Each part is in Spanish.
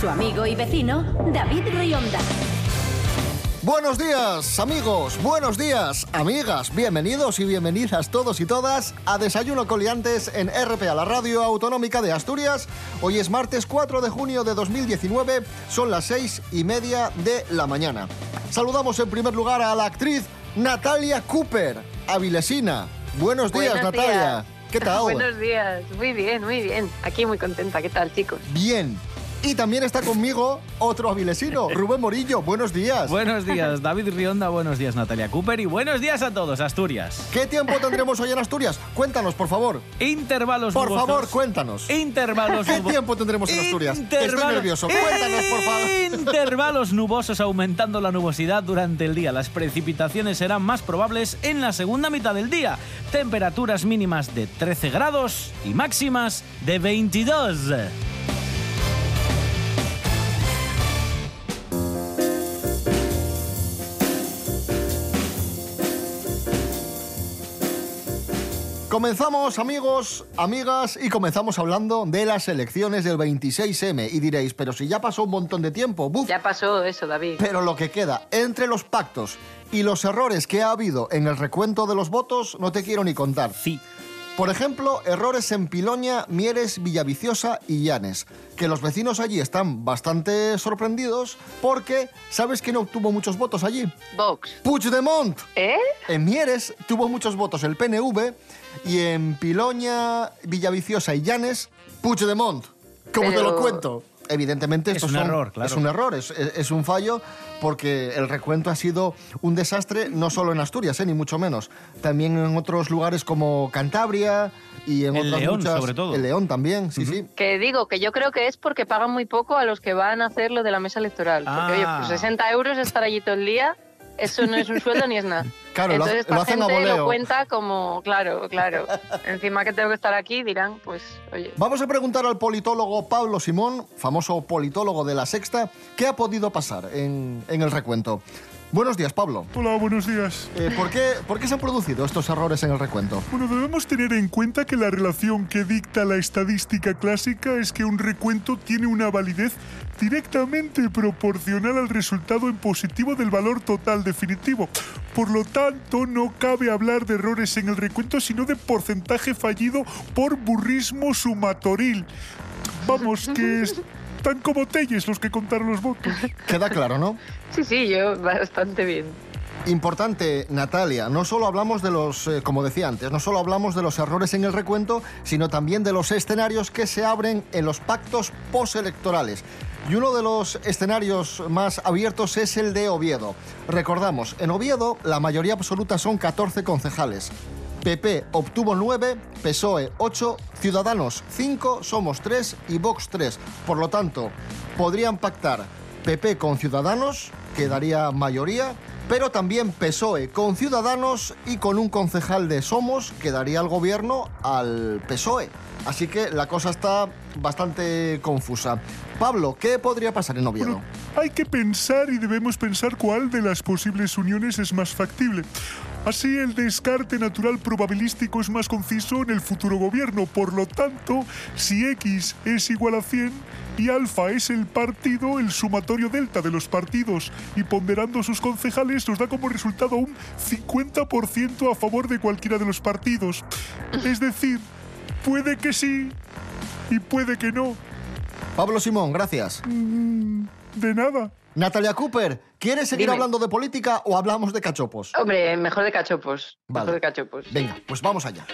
Su amigo y vecino, David Rionda. Buenos días, amigos, buenos días, amigas. Bienvenidos y bienvenidas todos y todas a Desayuno Coliantes en RPA, la radio autonómica de Asturias. Hoy es martes 4 de junio de 2019, son las seis y media de la mañana. Saludamos en primer lugar a la actriz Natalia Cooper, avilesina. Buenos días, Buenos Natalia. días. ¿Qué tal? Buenos días, muy bien, muy bien. Aquí muy contenta, ¿qué tal, chicos? Bien. Y también está conmigo otro avilesino, Rubén Morillo. Buenos días. Buenos días, David Rionda, buenos días, Natalia Cooper y buenos días a todos, Asturias. ¿Qué tiempo tendremos hoy en Asturias? Cuéntanos, por favor. Intervalos Por nubosos. favor, cuéntanos. Intervalos ¿Qué tiempo tendremos en Asturias? Intervalos- Estoy nervioso. Cuéntanos, por favor. Intervalos nubosos aumentando la nubosidad durante el día. Las precipitaciones serán más probables en la segunda mitad del día. Temperaturas mínimas de 13 grados y máximas de 22. Comenzamos, amigos, amigas, y comenzamos hablando de las elecciones del 26M. Y diréis, pero si ya pasó un montón de tiempo, buf. Ya pasó eso, David. Pero lo que queda entre los pactos y los errores que ha habido en el recuento de los votos, no te quiero ni contar. Sí. Por ejemplo, errores en Piloña, Mieres, Villaviciosa y Llanes, que los vecinos allí están bastante sorprendidos porque, ¿sabes quién obtuvo muchos votos allí? Vox. Puigdemont. ¿Eh? En Mieres tuvo muchos votos el PNV y en Piloña, Villaviciosa y Llanes, Puigdemont. ¿Cómo te lo cuento? Evidentemente Es esto un son- error, claro. Es un error, es, es- es un fallo porque el recuento ha sido un desastre no solo en Asturias, eh, ni mucho menos. También en otros lugares como Cantabria y en El otras León, muchas... sobre todo. El León también, sí, sí. Que digo, que yo creo que es porque pagan muy poco a los que van a hacer lo de la mesa electoral. Porque, Ah. oye, pues 60 euros estar allí todo el día, eso no es un sueldo ni es nada. Claro, lo, Entonces lo esta hacen a gente voleo. lo cuenta como, claro, claro. Encima que tengo que estar aquí, dirán, pues, oye. Vamos a preguntar al politólogo Pablo Simón, famoso politólogo de La Sexta, qué ha podido pasar en, en el recuento. Buenos días, Pablo. Hola, buenos días. Eh, ¿por, qué, ¿Por qué se han producido estos errores en el recuento? Bueno, debemos tener en cuenta que la relación que dicta la estadística clásica es que un recuento tiene una validez directamente proporcional al resultado en positivo del valor total definitivo. Por lo tanto, no cabe hablar de errores en el recuento, sino de porcentaje fallido por burrismo sumatoril. Vamos, que están como telles los que contaron los votos. Queda claro, ¿no? Sí, sí, yo bastante bien. Importante, Natalia, no solo hablamos de los, eh, como decía antes, no solo hablamos de los errores en el recuento, sino también de los escenarios que se abren en los pactos postelectorales. Y uno de los escenarios más abiertos es el de Oviedo. Recordamos, en Oviedo la mayoría absoluta son 14 concejales. PP obtuvo 9, PSOE 8, Ciudadanos 5, Somos 3 y Vox 3. Por lo tanto, podrían pactar PP con Ciudadanos, que daría mayoría, pero también PSOE con Ciudadanos y con un concejal de Somos, que daría el gobierno al PSOE. Así que la cosa está bastante confusa. Pablo, ¿qué podría pasar en Oviedo? Hay que pensar y debemos pensar cuál de las posibles uniones es más factible. Así el descarte natural probabilístico es más conciso en el futuro gobierno. Por lo tanto, si X es igual a 100 y alfa es el partido, el sumatorio delta de los partidos y ponderando sus concejales nos da como resultado un 50% a favor de cualquiera de los partidos. Es decir, puede que sí y puede que no. Pablo Simón, gracias. De nada. Natalia Cooper, ¿quieres seguir Dime. hablando de política o hablamos de cachopos? Hombre, mejor de cachopos. Vale. Mejor de cachopos. Venga, pues vamos allá.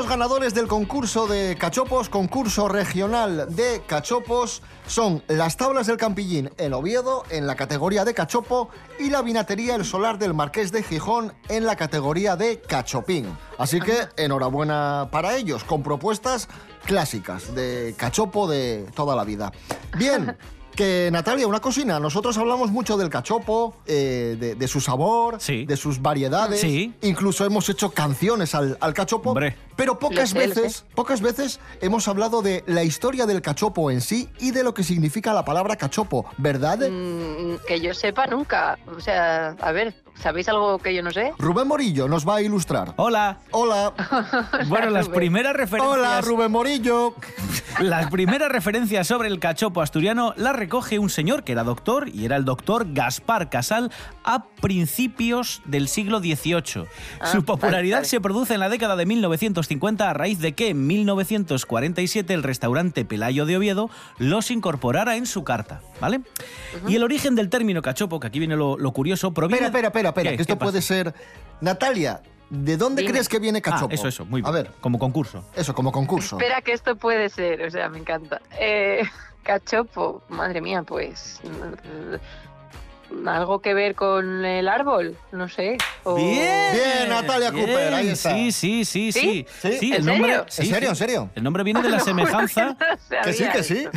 Tenemos ganadores del concurso de cachopos, concurso regional de cachopos. Son las tablas del Campillín en Oviedo en la categoría de cachopo y la vinatería El Solar del Marqués de Gijón en la categoría de cachopín. Así que enhorabuena para ellos, con propuestas clásicas de cachopo de toda la vida. Bien. Que Natalia, una cocina. Nosotros hablamos mucho del cachopo, eh, de, de su sabor, Sí. de sus variedades. Sí. Incluso hemos hecho canciones al, al cachopo. Hombre. Pero pocas sé, veces, pocas veces hemos hablado de la historia del cachopo en sí y de lo que significa la palabra cachopo, ¿verdad? Mm, que yo sepa nunca. O sea, a ver, ¿sabéis algo que yo no sé? Rubén Morillo nos va a ilustrar. Hola. Hola. Bueno, las primeras referencias. Hola, Rubén Morillo. Las primeras referencias sobre el cachopo asturiano las recoge un señor que era doctor y era el doctor Gaspar Casal a principios del siglo XVIII. Ah, Su popularidad vale, vale. se produce en la década de 1950 a raíz de que en 1947 el restaurante Pelayo de Oviedo los incorporara en su carta, ¿vale? Y el origen del término cachopo, que aquí viene lo, lo curioso, proviene... Espera, espera, espera, espera, que esto puede ser... Natalia, ¿de dónde Dime. crees que viene cachopo? Ah, eso, eso, muy bien. A ver, Como concurso. eso, como concurso. Espera que esto puede ser, o sea, me encanta. Eh, cachopo, madre mía, pues... mm, Algo que ver con el árbol, no sé. o- Bien. Bien, Natalia Cooper, ahí está. Sí, sí, sí, sí. ¿Sí? ¿Sí? el ¿En nombre, serio? sí, ¿En serio, en serio? El nombre viene de la semejanza. Que sí, que sí.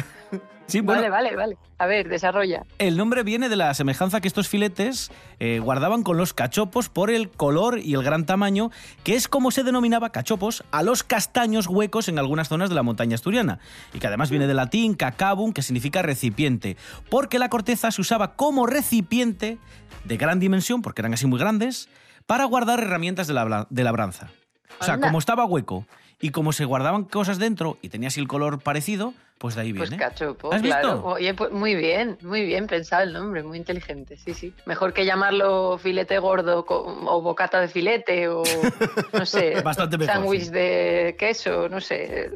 Sí, bueno, Vale, vale, vale. A ver, desarrolla. el nombre viene de la semejanza que estos filetes eh, guardaban con los cachopos por el color y el gran tamaño, que es como se denominaba cachopos a los castaños huecos en algunas zonas de la montaña asturiana. Y que además viene del latín cacabum, que significa recipiente, porque la corteza se usaba como recipiente de gran dimensión, porque eran así muy grandes, para guardar herramientas de, labra- de labranza. O sea, Anda. como estaba hueco y como se guardaban cosas dentro y tenía así el color parecido, pues de ahí Pues viene. cachopo, ¿Has claro. visto? Oye, pues muy bien, muy bien pensado el nombre, muy inteligente, sí, sí. Mejor que llamarlo filete gordo o bocata de filete o, no sé, Bastante mejor, sándwich sí. de queso, no sé.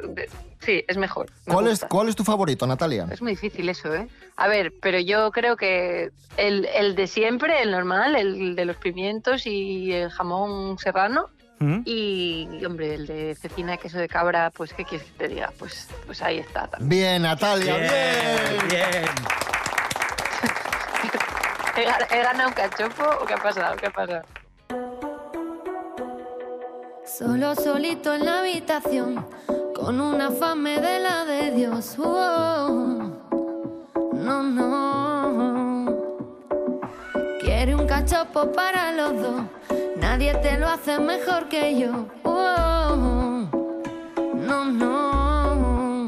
sí, es mejor. me ¿Cuál es. ¿Cuál es tu favorito, Natalia? Es muy difícil eso, ¿eh? A ver, pero yo creo que el, el de siempre, el normal, el de los pimientos y el jamón serrano, ¿Mm? y, y, hombre, el de cecina de queso de cabra, pues, ¿qué quieres que te diga? Pues, pues ahí está también. Bien, Natalia, bien. bien. ¿He, gan- he ganado un cachopo o qué ha pasado? ¿Qué ha pasado? Solo solito en la habitación, con una fame de la de Dios. Oh, no, no. Quiere un cachopo para los dos, nadie te lo hace mejor que yo. Oh, no, no.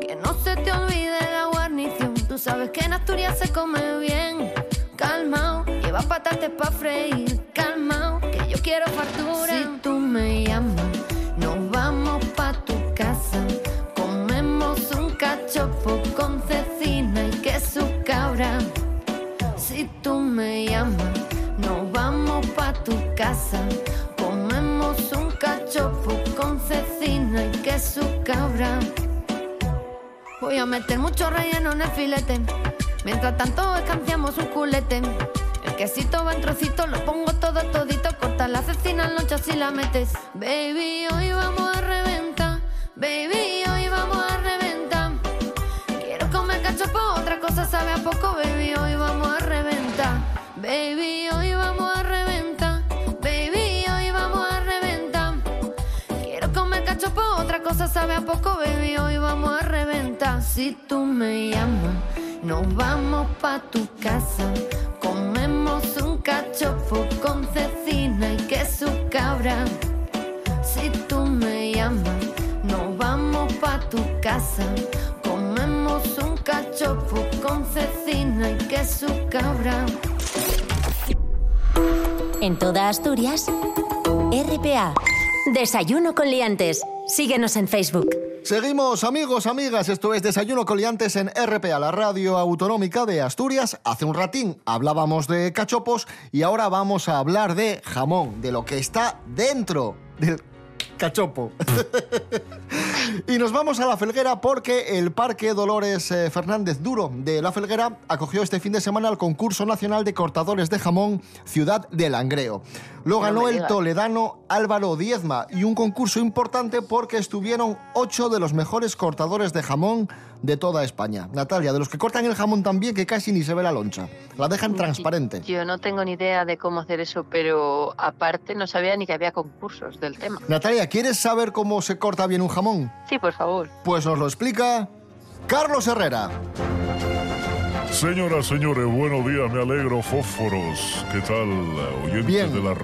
Que no se te olvide la guarnición, tú sabes que en Asturias se come bien. Calmao, lleva patates pa' freír. Calmao, que yo quiero fartura. Si tú me llamas, nos vamos pa' tu casa. Comemos un cachopo con cecina y queso cabra. Si tú me llamas, Comemos un cachopo con cecina y queso cabra. Voy a meter mucho relleno en el filete. Mientras tanto escanciamos un culete. El quesito va en trocitos, lo pongo todo todito. Corta la cecina en lonchas y la metes. Baby, hoy vamos a reventar. Baby, hoy vamos a reventar. Quiero comer cachopo, otra cosa sabe a poco. Baby, hoy vamos a reventar. Baby, hoy vamos a cosa sabe a poco, baby. Hoy vamos a reventar. Si tú me llamas, nos vamos pa' tu casa. Comemos un cachopo con cecina y queso cabra. Si tú me llamas, nos vamos pa' tu casa. Comemos un cachopo con cecina y queso cabra. En toda Asturias, RPA. Desayuno con liantes. Síguenos en Facebook. Seguimos, amigos, amigas. Esto es Desayuno Coliantes en RPA, la radio autonómica de Asturias. Hace un ratín hablábamos de cachopos y ahora vamos a hablar de jamón, de lo que está dentro del cachopo. Y nos vamos a La Felguera porque el Parque Dolores eh, Fernández Duro de La Felguera acogió este fin de semana el concurso nacional de cortadores de jamón Ciudad del Langreo. Lo ganó el toledano Álvaro Diezma y un concurso importante porque estuvieron ocho de los mejores cortadores de jamón de toda España. Natalia, de los que cortan el jamón también que casi ni se ve la loncha. La dejan transparente. Yo no tengo ni idea de cómo hacer eso, pero aparte no sabía ni que había concursos del tema. Natalia, ¿quieres saber cómo se corta bien un jamón? Sí, por favor. Pues nos lo explica Carlos Herrera. Señoras, señores, buenos días, me alegro, fósforos. ¿Qué tal, oyentes Bien. de la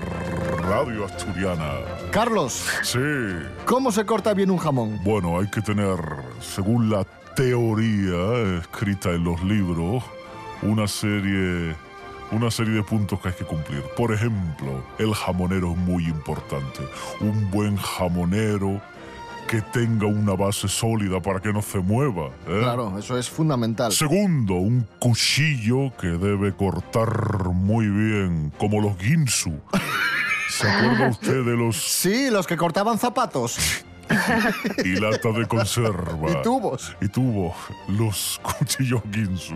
radio asturiana? Carlos, Sí, ¿cómo se corta bien un jamón? bueno, hay que tener, según la teoría escrita en los libros, una serie, una serie de puntos que hay que cumplir. Por ejemplo, el jamonero es muy importante. Un buen jamonero que tenga una base sólida para que no se mueva. ¿eh? Claro, eso es fundamental. Segundo, un cuchillo que debe cortar muy bien, como los ginsu. ¿Se acuerda usted de los Sí, los que cortaban zapatos y latas de conserva? y tubos. Y tuvo los cuchillos ginsu.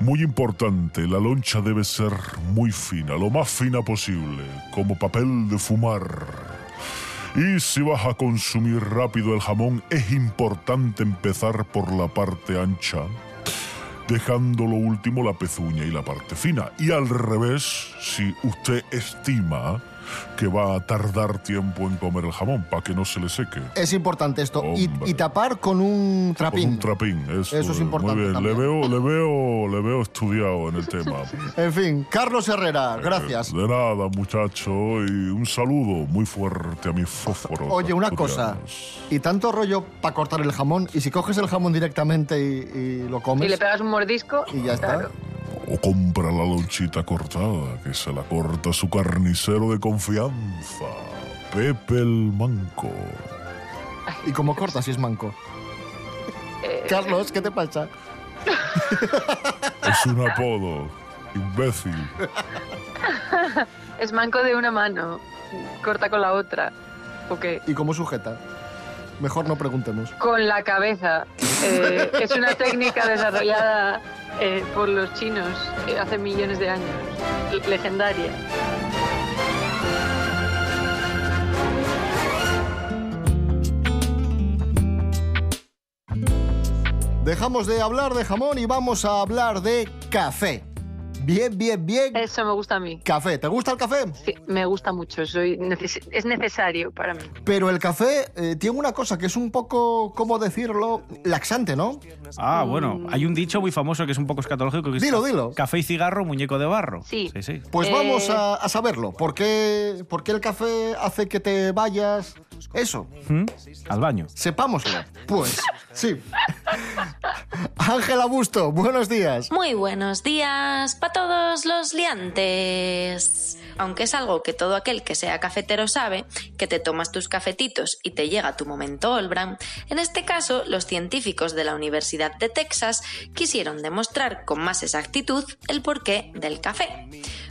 Muy importante, la loncha debe ser muy fina, lo más fina posible, como papel de fumar. Y si vas a consumir rápido el jamón, es importante empezar por la parte ancha, dejando lo último la pezuña y la parte fina. Y al revés, si usted estima que va a tardar tiempo en comer el jamón, para que no se le seque. Es importante esto. Y, tapar con un Con trapín. un trapín, eso, Eso es importante Muy bien, también. le veo, le veo, le veo estudiado en el tema. En fin, Carlos Herrera, gracias. De nada, muchacho, y un saludo muy fuerte a mis fósforos. Oye, una cosa. Y tanto rollo para cortar el jamón. Y si coges el jamón directamente y, y lo comes. Y le pegas un mordisco. y ya está. O compra la lonchita cortada, que se la corta su carnicero de confianza, Pepe el Manco. ¿Y cómo cortas si es manco? Eh, Carlos, ¿qué te pasa? Es un apodo, imbécil. Es manco de una mano. Corta con la otra. ¿O qué? ¿Y cómo sujeta? Mejor no preguntemos. Con la cabeza. Eh, es una técnica desarrollada eh, por los chinos eh, hace millones de años. Le- Legendaria. Dejamos de hablar de jamón y vamos a hablar de café. Bien, bien, bien. Eso me gusta a mí. Café. ¿Te gusta el café? Sí, me gusta mucho. Soy neces- es necesario para mí. Pero el café eh, tiene una cosa que es un poco, ¿cómo decirlo? Laxante, ¿no? Ah, bueno, hay un dicho muy famoso que es un poco escatológico que Dilo, dilo. Café y cigarro, muñeco de barro. Sí. Sí, sí. Pues Eh, vamos a, a saberlo. ¿Por qué, por qué el café hace que te vayas? Eso, ¿Mm? Al baño. sepámoslo. Pues sí. Ángela Busto, buenos días. Muy buenos días para todos los liantes. Aunque es algo que todo aquel que sea cafetero sabe, que te tomas tus cafetitos y te llega tu momento Olbran, en este caso los científicos de la Universidad de Texas quisieron demostrar con más exactitud el porqué del café,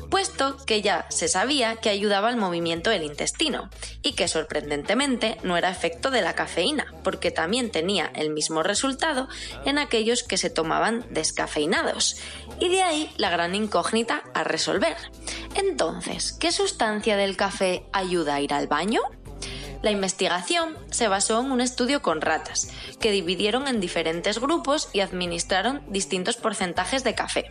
puesto que ya se sabía que ayudaba al movimiento del intestino y que sorprendentemente no era efecto de la cafeína, porque también tenía el mismo resultado en aquellos que se tomaban descafeinados. Y de ahí la gran incógnita a resolver. Entonces, ¿qué sustancia del café ayuda a ir al baño? La investigación se basó en un estudio con ratas, que dividieron en diferentes grupos y administraron distintos porcentajes de café.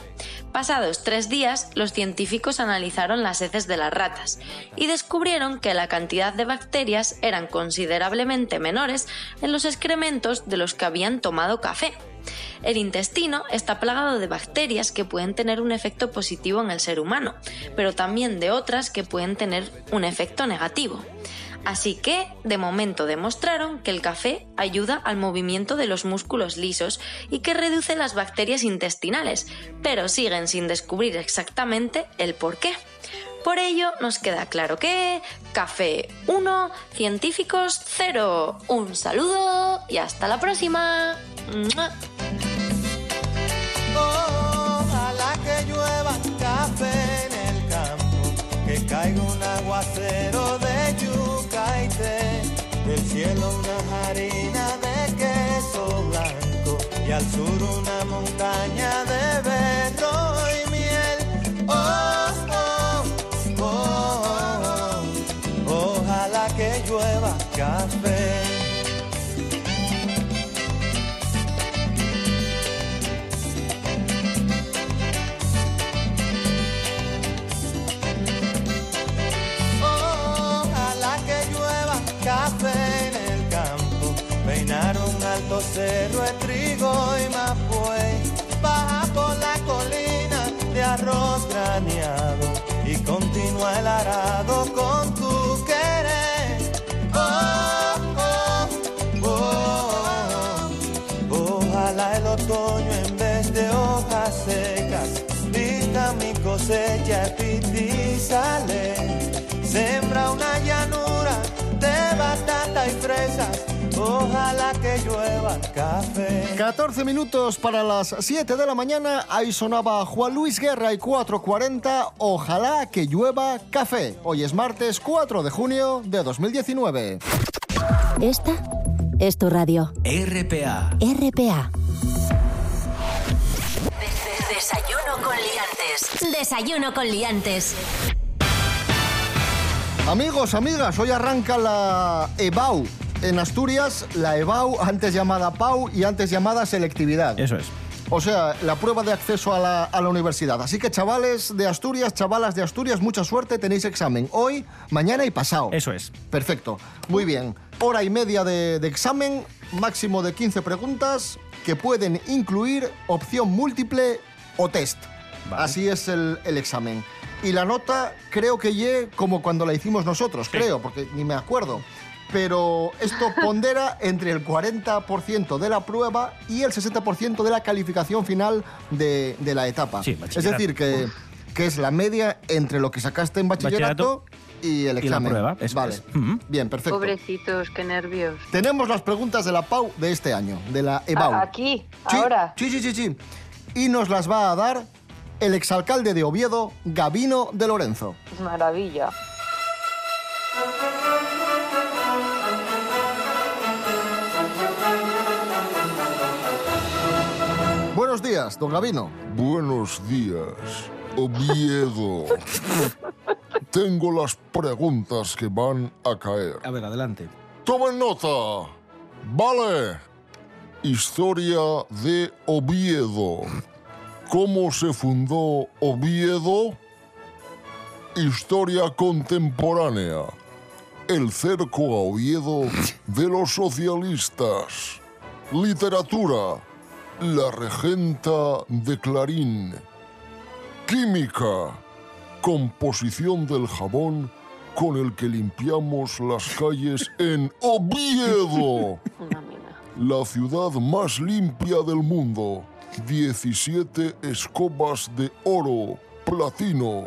Pasados tres días, los científicos analizaron las heces de las ratas y descubrieron que la cantidad de bacterias eran considerablemente menores en los excrementos de los que habían tomado café. El intestino está plagado de bacterias que pueden tener un efecto positivo en el ser humano, pero también de otras que pueden tener un efecto negativo. Así que, de momento demostraron que el café ayuda al movimiento de los músculos lisos y que reduce las bacterias intestinales, pero siguen sin descubrir exactamente el por qué. Por ello, nos queda claro que café 1, científicos 0. Un saludo y hasta la próxima. Ojalá que café en el campo, que caiga un aguacero de yuca y té, el cielo una harina de queso blanco y al sur una montaña de berro y miel. Oh, y continúa el arado con tu querer. Oh, oh, oh. Ojalá el otoño en vez de hojas secas vista mi cosecha y sale. Sembra una llanura de batata y fresas. Ojalá que llueva café. 14 minutos para las 7 de la mañana. Ahí sonaba Juan Luis Guerra y 4.40. Ojalá que llueva café. Hoy es martes 4 de junio de 2019. Esta es tu radio. RPA. RPA. Desayuno con liantes. Desayuno con liantes. Amigos, amigas, hoy arranca la EBAU. En Asturias, la EBAU, antes llamada PAU y antes llamada selectividad. Eso es. O sea, la prueba de acceso a la, a la universidad. Así que chavales de Asturias, chavalas de Asturias, mucha suerte, tenéis examen hoy, mañana y pasado. Eso es. Perfecto, muy bien. Hora y media de, de examen, máximo de 15 preguntas que pueden incluir opción múltiple o test. Vale. Así es el, el examen. Y la nota creo que ye como cuando la hicimos nosotros, creo, porque ni me acuerdo. Pero esto pondera entre el 40% de la prueba y el 60% de la calificación final de, de la etapa. Sí, es decir, que, que es la media entre lo que sacaste en bachillerato, y el Y la examen. prueba, eso vale. es. Bien, perfecto. Pobrecitos, qué nervios. Tenemos las preguntas de la PAU de este año, de la EBAU. Aquí, Sí, ahora. Sí, sí, sí, sí. Y nos las va a dar el exalcalde de Oviedo, Gabino de Lorenzo. Maravilla. Días, don Gabino. Buenos días, Oviedo. Tengo las preguntas que van a caer. A ver, adelante. Tomen nota. Vale. Historia de Oviedo. ¿Cómo se fundó Oviedo? Historia contemporánea. El cerco a Oviedo de los socialistas. Literatura. La regenta de Clarín. Química. Composición del jabón con el que limpiamos las calles en Oviedo. La ciudad más limpia del mundo. 17 escobas de oro, platino,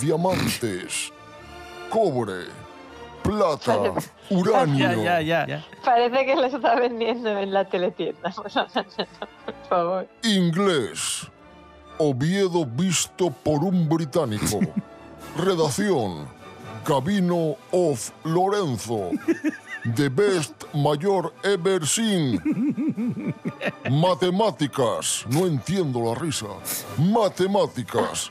diamantes, cobre, plata, uranio. Ya, ya, ya, ya. Parece que lo está vendiendo en la teletienda. Por favor. Inglés. Oviedo visto por un británico. Redacción. Gabino of Lorenzo. The best mayor ever seen. Matemáticas. No entiendo la risa. Matemáticas.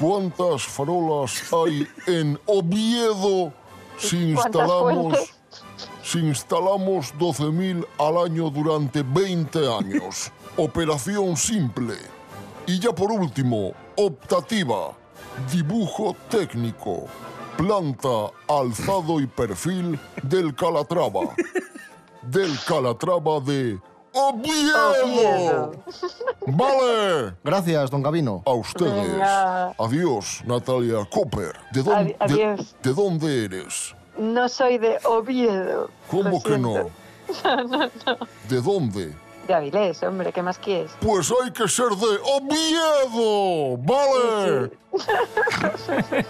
¿Cuántas farolas hay en Oviedo si ¿Cuántas instalamos si instalamos 12.000 al año durante 20 años. Operación simple. Y ya por último, optativa. Dibujo técnico. Planta, alzado y perfil del Calatrava. Del Calatrava de Oviedo. Vale. Gracias, don Gabino. A ustedes. Venga. Adiós, Natalia Copper. ¿De dónde, Adi- de- adiós. de dónde eres? No soy de Oviedo. ¿Cómo que no? siento. ¿De dónde? De Avilés, hombre, ¿qué más quieres? Pues hay que ser de Oviedo, ¿vale?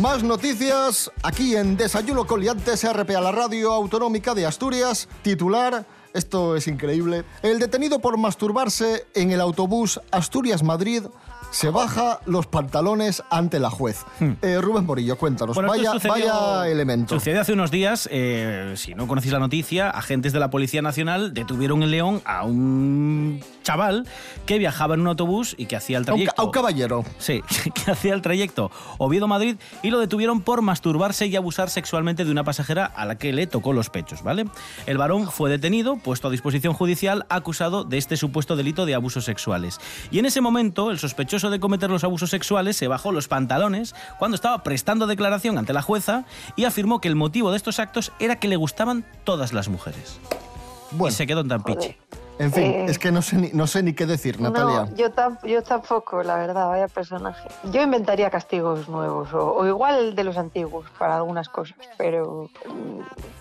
Más noticias aquí en Desayuno con Liantes, a la radio autonómica de Asturias. Titular, esto es increíble. El detenido por masturbarse en el autobús Asturias-Madrid se baja los pantalones ante la juez. Eh, Rubén Morillo, cuéntanos. Hmm. Bueno, esto vaya, sucedió- vaya elemento. Sucedió hace unos días, eh, si no conocéis la noticia, agentes de la Policía Nacional detuvieron en León a un chaval que viajaba en un autobús y que hacía el A un, ca- trayecto. a un caballero. Sí, que hacía el trayecto Oviedo-Madrid y lo detuvieron por masturbarse y abusar sexualmente de una pasajera a la que le tocó los pechos, ¿vale? El varón fue detenido, puesto a disposición judicial, acusado de este supuesto delito de abusos sexuales. Y en ese momento, el sospechoso de cometer los abusos sexuales se bajó los pantalones cuando estaba prestando declaración ante la jueza y afirmó que el motivo de estos actos era que le gustaban todas las mujeres. Bueno, Y se quedó en Tampichi. En fin, Eh. es que no sé, ni, no sé ni qué decir, Natalia. No, yo, tam- yo tampoco, la verdad, vaya personaje. Yo inventaría castigos nuevos, o, o igual de los antiguos para algunas cosas, pero mm,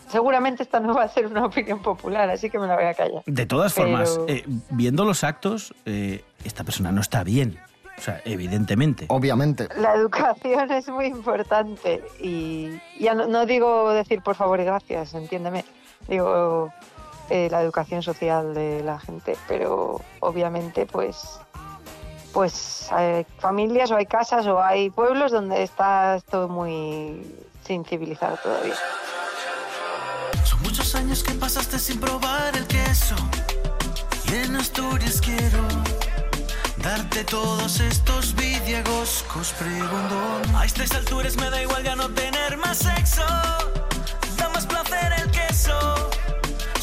seguramente esta no va a ser una opinión popular, así que me la voy a callar. De todas Pero- formas, eh, viendo los actos, eh, esta persona no está bien. O sea, evidentemente. Obviamente. La educación es muy importante y ya no, no digo decir por favor y gracias, entiéndeme. Digo eh, la educación social de la gente, pero obviamente pues pues hay familias o hay casas o hay pueblos donde está esto muy sin civilizar todavía. Son muchos años que pasaste sin probar el queso. Y en Asturias quiero darte todos estos vidiagoscos preguntón. A estas alturas me da igual ya no tener más sexo. Da más placer el queso.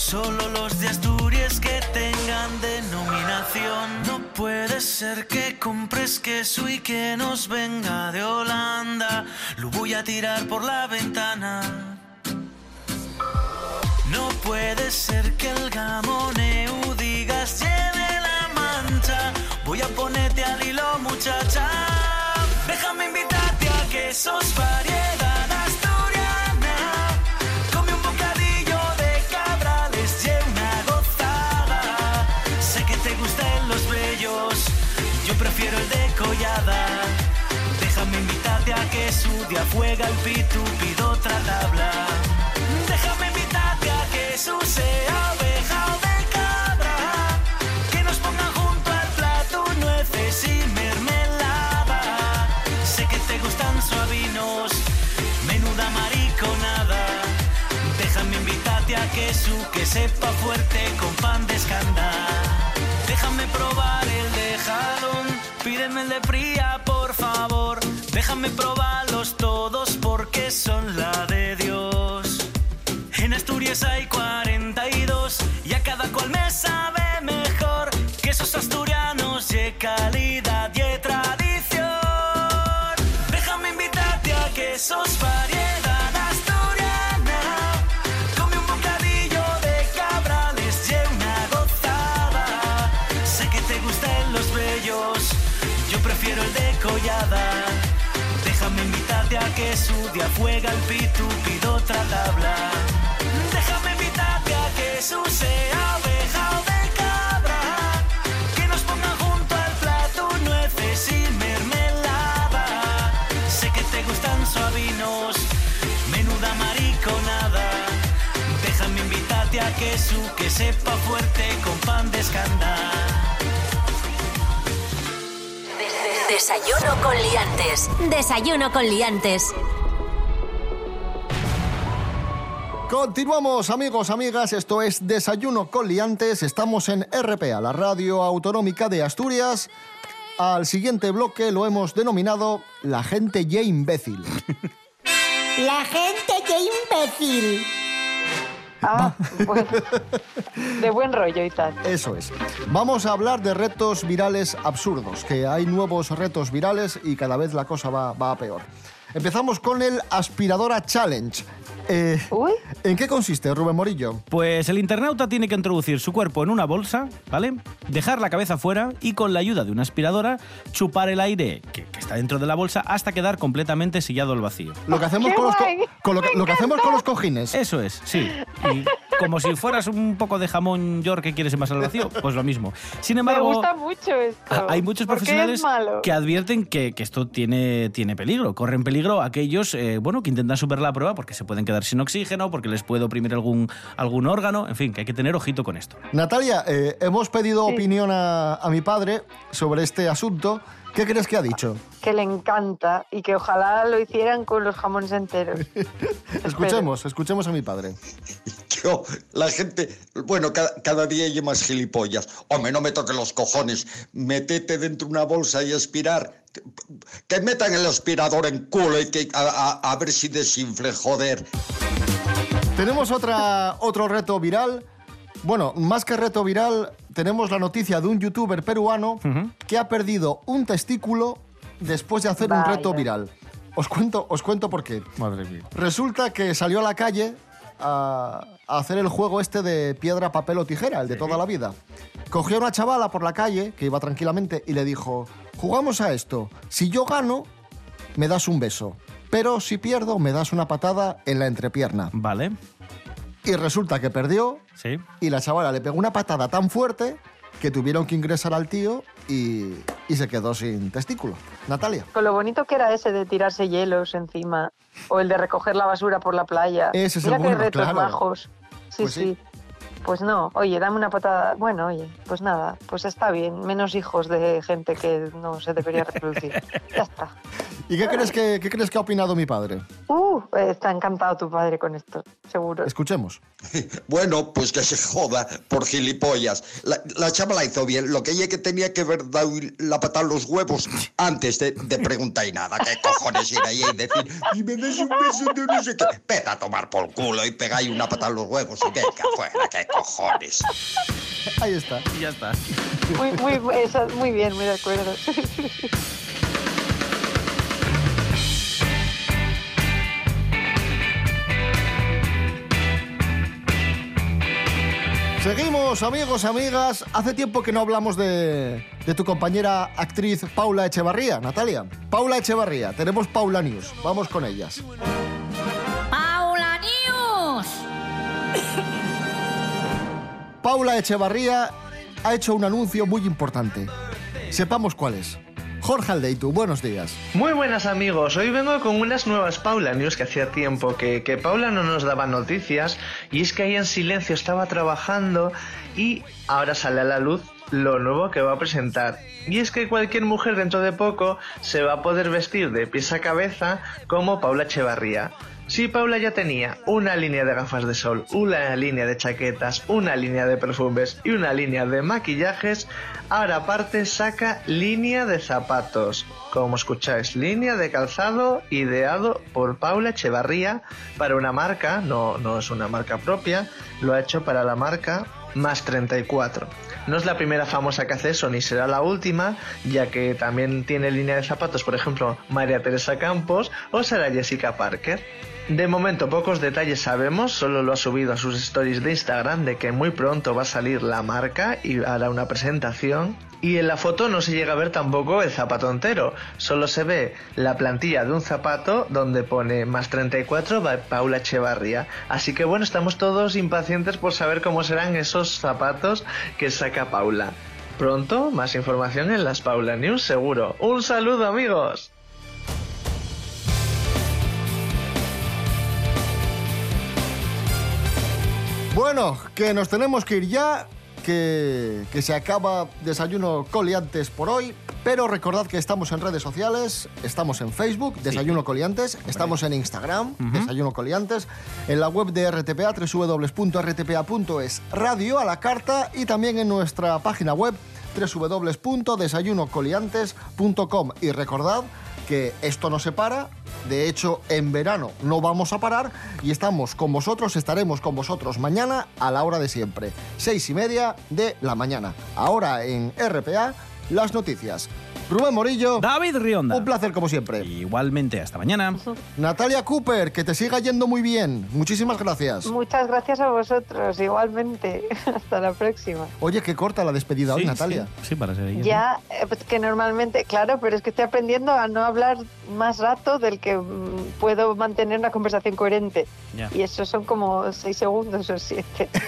Solo los de Asturias que tengan denominación. No puede ser que compres queso y que nos venga de Holanda. Lo voy a tirar por la ventana. No puede ser que el gamoneu digas lleve la mancha. Voy a ponerte al hilo, muchacha. Déjame invitarte a quesos variedad invitarte a que su día fuega el pitu, pido otra tabla. Déjame invitarte a que sea oveja o de cabra. Que nos pongan junto al plato nueces y mermelada. Sé que te gustan suavinos, menuda mariconada. Déjame invitarte a que su que sepa fuerte con pan de escándalo. Déjame probar el de jalón, pídeme el de fría, por favor. Déjame probarlos Hay 42 y a cada cual me sabe mejor que esos asturianos de calidad y de tradición. Déjame invitarte a que sos variedad asturiana. Come un bocadillo de cabrales y una gozada. Sé que te gustan los bellos, yo prefiero el de collada. Déjame invitarte a que su día fuega el pitu, pido otra tabla. Que su que sepa fuerte con pan de escándalo. Desayuno con liantes. Desayuno con liantes. Continuamos, amigos, amigas. Esto es Desayuno con Liantes. Estamos en RPA, la radio autonómica de Asturias. Al siguiente bloque lo hemos denominado La gente ya imbécil. La gente, qué imbécil. Ah, bueno, de buen rollo y tal. Eso es. Vamos a hablar de retos virales absurdos, que hay nuevos retos virales y cada vez la cosa va, va a peor. Empezamos con el Aspiradora Challenge. Eh, ¿En qué consiste, Rubén Morillo? Pues el internauta tiene que introducir su cuerpo en una bolsa, ¿vale? Dejar la cabeza fuera y con la ayuda de una aspiradora chupar el aire que, que está dentro de la bolsa hasta quedar completamente sellado al vacío. Lo que hacemos, ¡Qué con los, co- guay! con lo que, Me lo que hacemos encanta. con los cojines. Eso es, sí. Y como si fueras un poco de jamón york que quieres envasar al vacío, pues lo mismo. Sin Me embargo, gusta mucho esto. a- hay muchos ¿Por qué es profesionales que advierten que, que esto tiene, tiene peligro. Corren peligro aquellos eh, bueno, que intentan superar la prueba porque se pueden quedar sin oxígeno, porque les puede oprimir algún, algún órgano. En fin, que hay que tener ojito con esto. Natalia, eh, hemos pedido opinión a, a mi padre sobre este asunto. ¿Qué crees que ha dicho? Que le encanta y que ojalá lo hicieran con los jamones enteros. Escuchemos, escuchemos a mi padre. Yo, la gente, bueno, cada, cada día hay más gilipollas. Hombre, no me toques los cojones. Metete dentro de una bolsa y aspirar. Que metan el aspirador en culo y que a, a- a ver si desinfle, joder. Tenemos otra, otro reto viral. Bueno, más que reto viral, tenemos la noticia de un youtuber peruano que ha perdido un testículo después de hacer un reto viral. Os cuento, os cuento por qué. Madre mía. Resulta que salió a la calle a, a hacer el juego este de piedra, papel o tijera, el de toda la vida. Cogió a una chavala por la calle, que iba tranquilamente, y le dijo, jugamos a esto. Si yo gano, me das un beso. Pero si pierdo, me das una patada en la entrepierna. Vale. Y resulta que perdió Sí. y la chavala le pegó una patada tan fuerte que tuvieron que ingresar al tío y, y se quedó sin testículo. Natalia. Con lo bonito que era ese de tirarse hielos encima o el de recoger la basura por la playa. Ese es Mira el qué bueno, retos claro. Sí, Pues sí. sí. Pues no, oye, dame una patada. Bueno, oye, pues nada, pues está bien. Menos hijos de gente que no se debería reproducir. ya está. ¿Y qué crees que, qué crees que ha opinado mi padre? Uh, está encantado tu padre con esto, seguro. Escuchemos. Bueno, pues que se joda por gilipollas. La, la chava la hizo bien. Lo que ella que tenía que haber dado la patada en los huevos antes de, de preguntar y nada. ¿Qué cojones ir ahí y decir, y me das un beso de no sé qué? Vete a tomar por culo y pegáis una patada en los huevos y venga afuera, ¿qué cojones? Ahí está. Y ya está. Muy, muy, eso, muy bien, muy de acuerdo. Seguimos, amigos, amigas. Hace tiempo que no hablamos de, de tu compañera actriz Paula Echevarría, Natalia. Paula Echevarría, tenemos Paula News. Vamos con ellas. Paula News. Paula Echevarría ha hecho un anuncio muy importante. Sepamos cuál es. Jorge Aldeitu, buenos días. Muy buenas amigos, hoy vengo con unas nuevas Paula News que hacía tiempo que, que Paula no nos daba noticias y es que ahí en silencio estaba trabajando y ahora sale a la luz lo nuevo que va a presentar. Y es que cualquier mujer dentro de poco se va a poder vestir de pies a cabeza como Paula Echevarría. Si Paula ya tenía una línea de gafas de sol, una línea de chaquetas, una línea de perfumes y una línea de maquillajes, ahora aparte saca línea de zapatos. Como escucháis, línea de calzado ideado por Paula Echevarría para una marca, no, no es una marca propia, lo ha hecho para la marca Más 34. No es la primera famosa que hace eso, ni será la última, ya que también tiene línea de zapatos, por ejemplo, María Teresa Campos o Sara Jessica Parker. De momento pocos detalles sabemos, solo lo ha subido a sus stories de Instagram de que muy pronto va a salir la marca y hará una presentación. Y en la foto no se llega a ver tampoco el zapato entero, solo se ve la plantilla de un zapato donde pone más 34 by Paula Echevarría. Así que bueno, estamos todos impacientes por saber cómo serán esos zapatos que saca Paula. Pronto, más información en las Paula News seguro. Un saludo amigos. Bueno, que nos tenemos que ir ya, que, que se acaba Desayuno Coliantes por hoy, pero recordad que estamos en redes sociales, estamos en Facebook, Desayuno Coliantes, estamos en Instagram, Desayuno Coliantes, en la web de RTPA, www.rtpa.es, radio a la carta y también en nuestra página web www.desayunocoliantes.com y recordad que esto no se para, de hecho en verano no vamos a parar y estamos con vosotros, estaremos con vosotros mañana a la hora de siempre, seis y media de la mañana. Ahora en RPA, las noticias. Rubén Morillo. David Rionda. Un placer como siempre. Igualmente, hasta mañana. Natalia Cooper, que te siga yendo muy bien. Muchísimas gracias. Muchas gracias a vosotros, igualmente. Hasta la próxima. Oye, qué corta la despedida hoy, Natalia. Sí, sí, para ser ella. Ya, eh, pues que normalmente, claro, pero es que estoy aprendiendo a no hablar más rato del que mm, puedo mantener una conversación coherente. Ya. Y eso son como seis segundos o siete.